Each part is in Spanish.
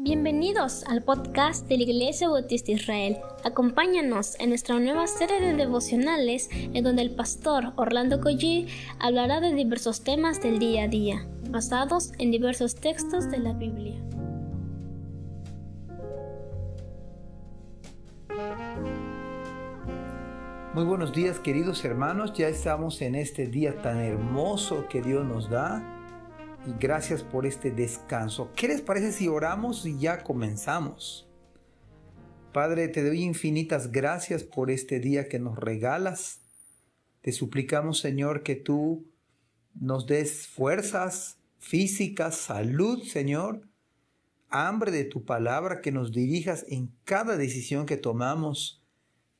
Bienvenidos al podcast de la Iglesia Bautista Israel. Acompáñanos en nuestra nueva serie de devocionales en donde el pastor Orlando Collie hablará de diversos temas del día a día, basados en diversos textos de la Biblia. Muy buenos días queridos hermanos, ya estamos en este día tan hermoso que Dios nos da y gracias por este descanso. ¿Qué les parece si oramos y ya comenzamos? Padre, te doy infinitas gracias por este día que nos regalas. Te suplicamos, Señor, que tú nos des fuerzas físicas, salud, Señor, hambre de tu palabra, que nos dirijas en cada decisión que tomamos,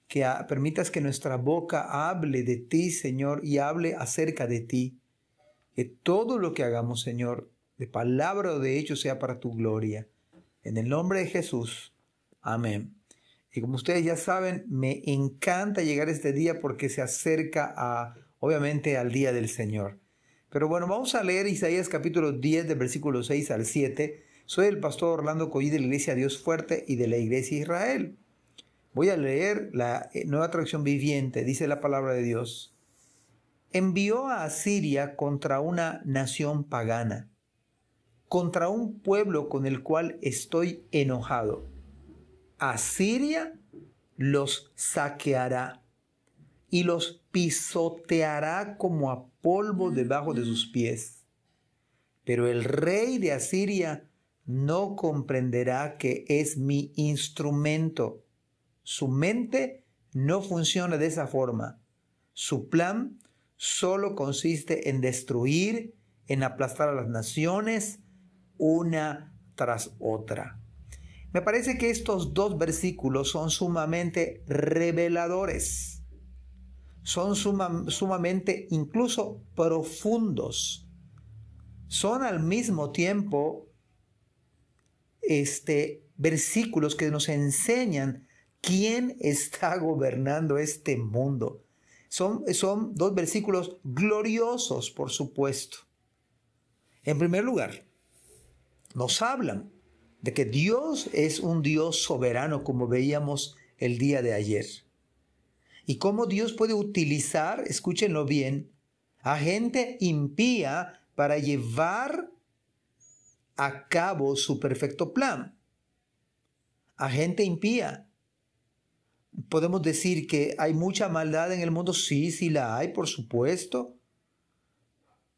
que permitas que nuestra boca hable de ti, Señor, y hable acerca de ti que todo lo que hagamos, Señor, de palabra o de hecho, sea para tu gloria. En el nombre de Jesús. Amén. Y como ustedes ya saben, me encanta llegar este día porque se acerca a, obviamente, al día del Señor. Pero bueno, vamos a leer Isaías capítulo 10, del versículo 6 al 7. Soy el pastor Orlando Collí de la Iglesia Dios Fuerte y de la Iglesia Israel. Voy a leer la eh, nueva traducción viviente, dice la palabra de Dios envió a Asiria contra una nación pagana, contra un pueblo con el cual estoy enojado. Asiria los saqueará y los pisoteará como a polvo debajo de sus pies. Pero el rey de Asiria no comprenderá que es mi instrumento. Su mente no funciona de esa forma. Su plan solo consiste en destruir, en aplastar a las naciones una tras otra. Me parece que estos dos versículos son sumamente reveladores, son sumamente incluso profundos, son al mismo tiempo este, versículos que nos enseñan quién está gobernando este mundo son, son dos versículos gloriosos, por supuesto. En primer lugar, nos hablan de que Dios es un Dios soberano, como veíamos el día de ayer. Y cómo Dios puede utilizar, escúchenlo bien, a gente impía para llevar a cabo su perfecto plan. A gente impía podemos decir que hay mucha maldad en el mundo. Sí, sí la hay, por supuesto.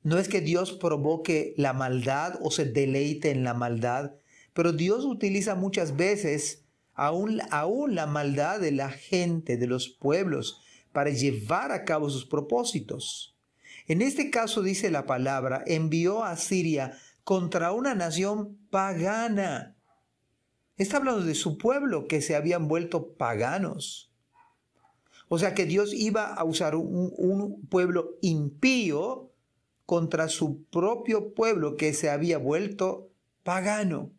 No es que Dios provoque la maldad o se deleite en la maldad, pero Dios utiliza muchas veces aún, aún la maldad de la gente, de los pueblos, para llevar a cabo sus propósitos. En este caso dice la palabra, envió a Siria contra una nación pagana Está hablando de su pueblo que se habían vuelto paganos. O sea que Dios iba a usar un, pueblo impío contra su propio pueblo que se había vuelto pagano.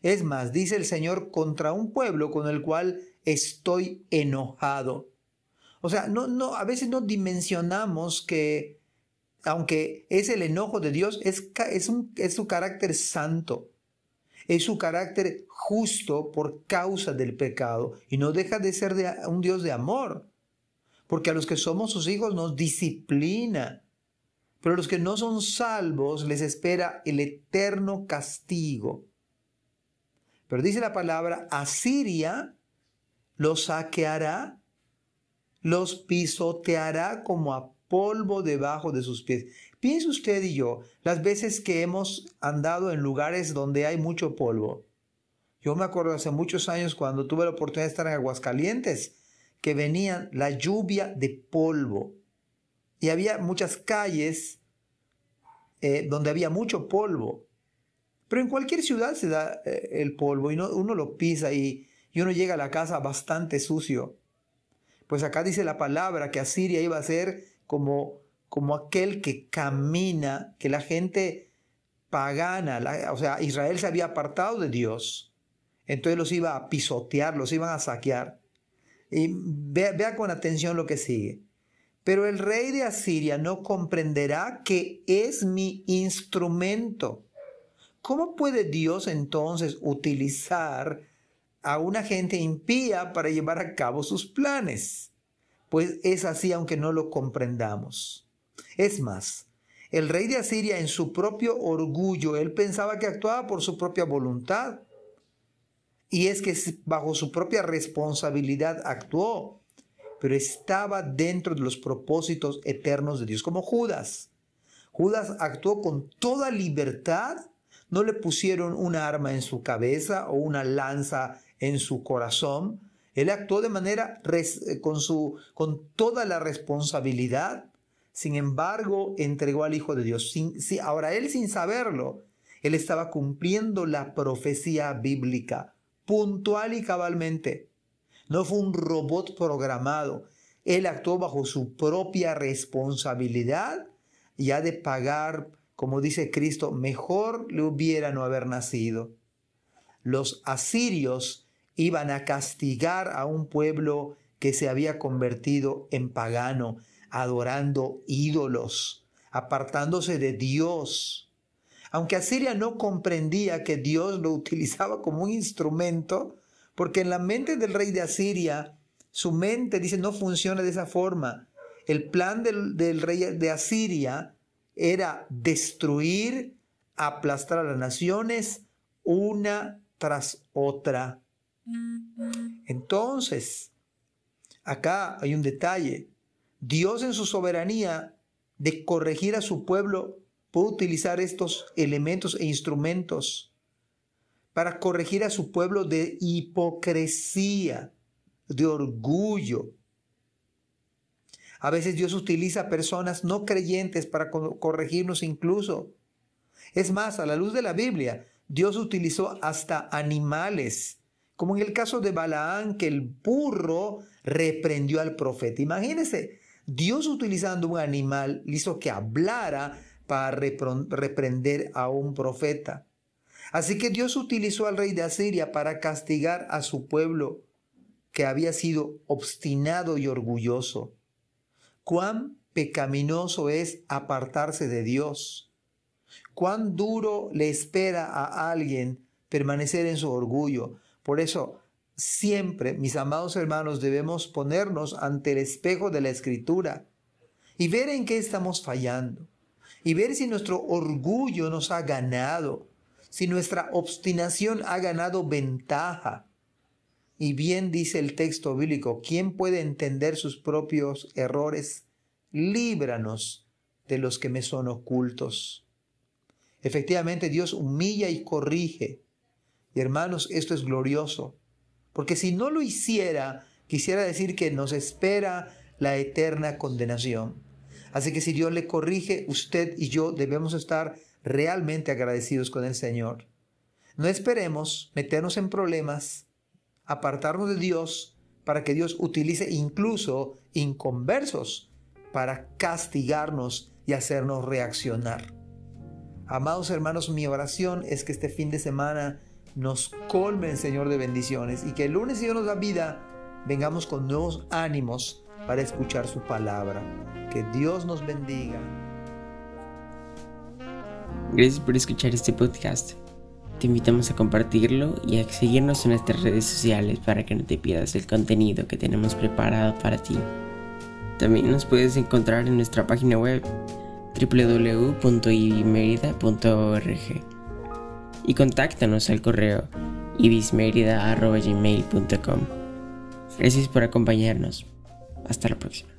Es más, dice el Señor, contra un pueblo con el cual estoy enojado. O sea, no, no, a veces no dimensionamos que, aunque es el enojo de Dios, es, es, un, es su carácter santo es su carácter justo por causa del pecado y no deja de ser un Dios de amor, porque a los que somos sus hijos nos disciplina, pero a los que no son salvos les espera el eterno castigo. Pero dice la palabra, Asiria los saqueará, los pisoteará como a polvo debajo de sus pies. Piense usted y yo las veces que hemos andado en lugares donde hay mucho polvo. Yo me acuerdo hace muchos años cuando tuve la oportunidad de estar en Aguascalientes, que venía la lluvia de polvo. Y había muchas calles eh, donde había mucho polvo. Pero en cualquier ciudad se da eh, el polvo y uno lo pisa y, y uno llega a la casa bastante sucio. Pues acá dice la palabra que Asiria iba a ser como como aquel que camina, que la gente pagana, o sea, Israel se había apartado de Dios, entonces los iba a pisotear, los iban a saquear. Y vea, vea con atención lo que sigue. Pero el rey de Asiria no comprenderá que es mi instrumento. ¿cómo puede Dios entonces utilizar a una gente impía para llevar a cabo sus planes? Pues es así aunque no lo comprendamos. Es más, el rey de Asiria en su propio orgullo, él pensaba que actuaba por su propia voluntad. Y es que bajo su propia responsabilidad actuó, pero estaba dentro de los propósitos eternos de Dios, como Judas. Judas actuó con toda libertad, no le pusieron una arma en su cabeza o una lanza en su corazón. Él actuó de manera con, su, con toda la responsabilidad sin embargo, entregó al Hijo de Dios. ahora él sin saberlo, él estaba cumpliendo la profecía bíblica, puntual y cabalmente. No fue un robot programado. Él actuó bajo su propia responsabilidad y ha de pagar, como dice Cristo, mejor le hubiera no haber nacido. Los asirios iban a castigar a un pueblo que se había convertido en pagano, adorando ídolos, apartándose de Dios. Aunque Asiria no comprendía que Dios lo utilizaba como un instrumento, porque en la mente del rey de Asiria, su mente dice no funciona de esa forma. El plan del, del rey de Asiria era destruir, aplastar a las naciones una tras otra. Entonces, acá hay un detalle. Dios en su soberanía de corregir a su pueblo puede utilizar estos elementos e instrumentos para corregir a su pueblo de hipocresía, de orgullo. A veces Dios utiliza personas no creyentes para corregirnos incluso. Es más, a la luz de la Biblia, Dios utilizó hasta animales, como en el caso de Balaán, que el burro reprendió al profeta. Imagínense, Dios utilizando un animal hizo que hablara para reprender a un profeta. Así que Dios utilizó al rey de Asiria para castigar a su pueblo que había sido obstinado y orgulloso. Cuán pecaminoso es apartarse de Dios. Cuán duro le espera a alguien permanecer en su orgullo. Por eso, Siempre, mis amados hermanos, debemos ponernos ante el espejo de la escritura y ver en qué estamos fallando y ver si nuestro orgullo nos ha ganado, si nuestra obstinación ha ganado ventaja. Y bien dice el texto bíblico, ¿quién puede entender sus propios errores? Líbranos de los que me son ocultos. Efectivamente, Dios humilla y corrige. Y hermanos, esto es glorioso. Porque si no lo hiciera, quisiera decir que nos espera la eterna condenación. Así que si Dios le corrige, usted y yo debemos estar realmente agradecidos con el Señor. No esperemos meternos en problemas, apartarnos de Dios para que Dios utilice incluso inconversos para castigarnos y hacernos reaccionar. Amados hermanos, mi oración es que este fin de semana nos colmen, Señor, de bendiciones y que el lunes, si Dios nos da vida, vengamos con nuevos ánimos para escuchar su palabra. Que Dios nos bendiga. Gracias por escuchar este podcast. Te invitamos a compartirlo y a seguirnos en nuestras redes sociales para que no te pierdas el contenido que tenemos preparado para ti. También nos puedes encontrar en nuestra página web www.ibimerida.org y contáctanos al correo ibismerida.gmail.com. Gracias por acompañarnos. Hasta la próxima.